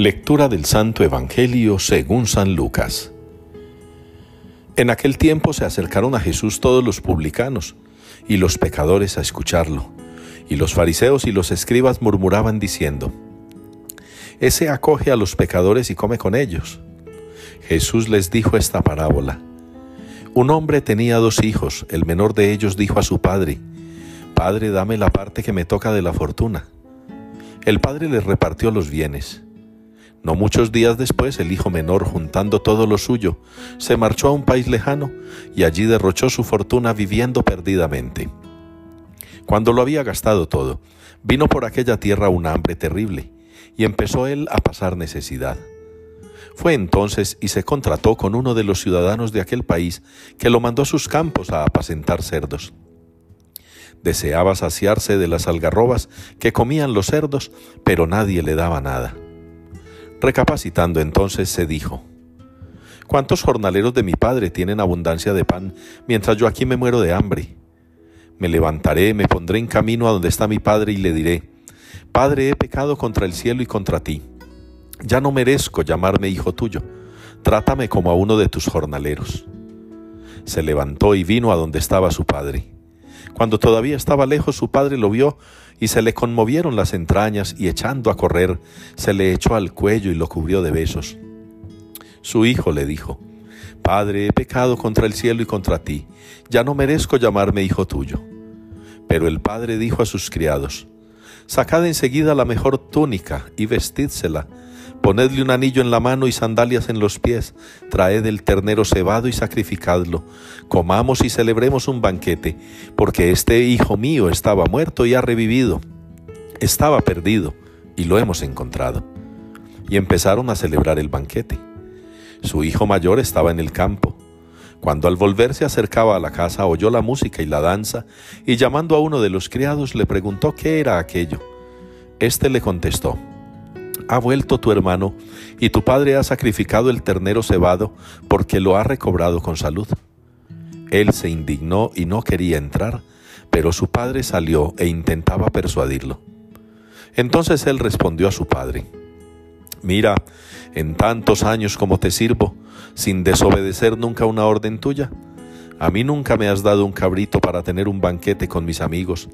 Lectura del Santo Evangelio según San Lucas. En aquel tiempo se acercaron a Jesús todos los publicanos y los pecadores a escucharlo, y los fariseos y los escribas murmuraban diciendo, Ese acoge a los pecadores y come con ellos. Jesús les dijo esta parábola. Un hombre tenía dos hijos, el menor de ellos dijo a su padre, Padre, dame la parte que me toca de la fortuna. El padre les repartió los bienes. No muchos días después, el hijo menor, juntando todo lo suyo, se marchó a un país lejano y allí derrochó su fortuna viviendo perdidamente. Cuando lo había gastado todo, vino por aquella tierra una hambre terrible, y empezó él a pasar necesidad. Fue entonces y se contrató con uno de los ciudadanos de aquel país, que lo mandó a sus campos a apacentar cerdos. Deseaba saciarse de las algarrobas que comían los cerdos, pero nadie le daba nada. Recapacitando entonces se dijo, ¿Cuántos jornaleros de mi padre tienen abundancia de pan, mientras yo aquí me muero de hambre? Me levantaré, me pondré en camino a donde está mi padre y le diré, Padre, he pecado contra el cielo y contra ti. Ya no merezco llamarme hijo tuyo, trátame como a uno de tus jornaleros. Se levantó y vino a donde estaba su padre. Cuando todavía estaba lejos, su padre lo vio y se le conmovieron las entrañas y echando a correr, se le echó al cuello y lo cubrió de besos. Su hijo le dijo, Padre, he pecado contra el cielo y contra ti, ya no merezco llamarme hijo tuyo. Pero el padre dijo a sus criados, Sacad enseguida la mejor túnica y vestídsela, ponedle un anillo en la mano y sandalias en los pies, traed el ternero cebado y sacrificadlo, comamos y celebremos un banquete, porque este hijo mío estaba muerto y ha revivido, estaba perdido y lo hemos encontrado. Y empezaron a celebrar el banquete. Su hijo mayor estaba en el campo. Cuando al volver se acercaba a la casa oyó la música y la danza, y llamando a uno de los criados le preguntó qué era aquello. Este le contestó, ha vuelto tu hermano, y tu padre ha sacrificado el ternero cebado, porque lo ha recobrado con salud. Él se indignó y no quería entrar, pero su padre salió e intentaba persuadirlo. Entonces él respondió a su padre, Mira, en tantos años como te sirvo, sin desobedecer nunca una orden tuya, a mí nunca me has dado un cabrito para tener un banquete con mis amigos.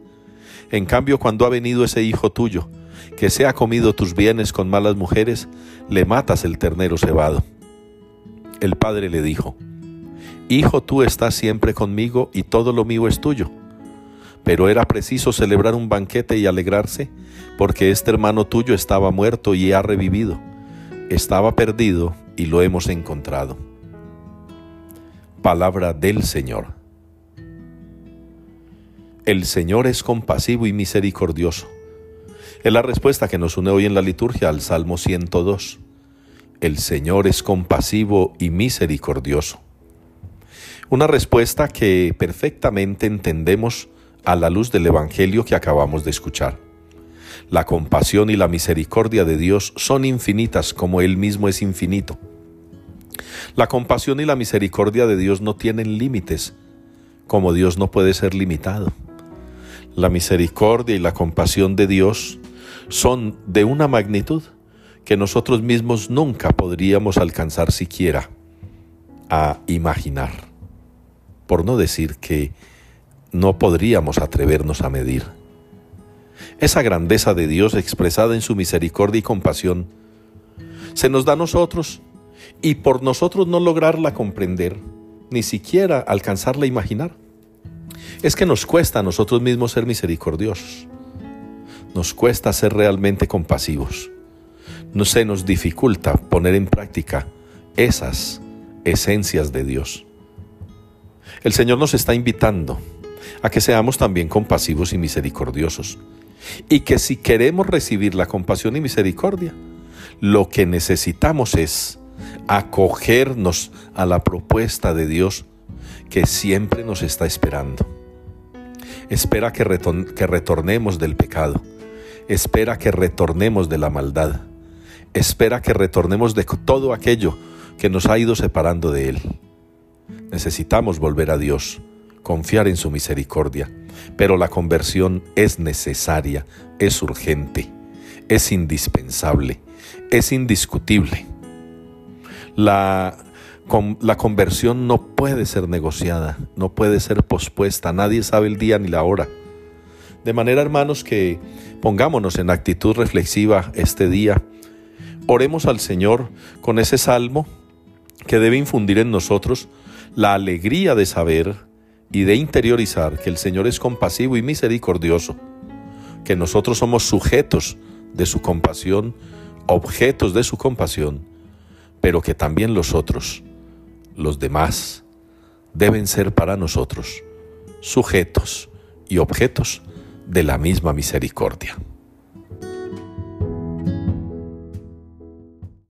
En cambio, cuando ha venido ese hijo tuyo, que se ha comido tus bienes con malas mujeres, le matas el ternero cebado. El padre le dijo, Hijo, tú estás siempre conmigo y todo lo mío es tuyo. Pero era preciso celebrar un banquete y alegrarse, porque este hermano tuyo estaba muerto y ha revivido. Estaba perdido y lo hemos encontrado. Palabra del Señor. El Señor es compasivo y misericordioso es la respuesta que nos une hoy en la liturgia al Salmo 102. El Señor es compasivo y misericordioso. Una respuesta que perfectamente entendemos a la luz del Evangelio que acabamos de escuchar. La compasión y la misericordia de Dios son infinitas como Él mismo es infinito. La compasión y la misericordia de Dios no tienen límites, como Dios no puede ser limitado. La misericordia y la compasión de Dios son de una magnitud que nosotros mismos nunca podríamos alcanzar siquiera a imaginar, por no decir que no podríamos atrevernos a medir. Esa grandeza de Dios expresada en su misericordia y compasión se nos da a nosotros y por nosotros no lograrla comprender, ni siquiera alcanzarla a imaginar, es que nos cuesta a nosotros mismos ser misericordiosos nos cuesta ser realmente compasivos. No se nos dificulta poner en práctica esas esencias de Dios. El Señor nos está invitando a que seamos también compasivos y misericordiosos. Y que si queremos recibir la compasión y misericordia, lo que necesitamos es acogernos a la propuesta de Dios que siempre nos está esperando. Espera que, retornemos del pecado espera que retornemos de la maldad, espera que retornemos de todo aquello que nos ha ido separando de Él. Necesitamos volver a Dios, confiar en su misericordia, pero la conversión es necesaria, es urgente, es indispensable, es indiscutible. La, la conversión no puede ser negociada, no puede ser pospuesta, nadie sabe el día ni la hora. De manera, hermanos, que pongámonos en actitud reflexiva este día. Oremos al Señor con ese salmo que debe infundir en nosotros la alegría de saber y de interiorizar que el Señor es compasivo y misericordioso, que nosotros somos sujetos de su compasión, objetos de su compasión, pero que también los otros, los demás, deben ser para nosotros sujetos y objetos de la misma misericordia.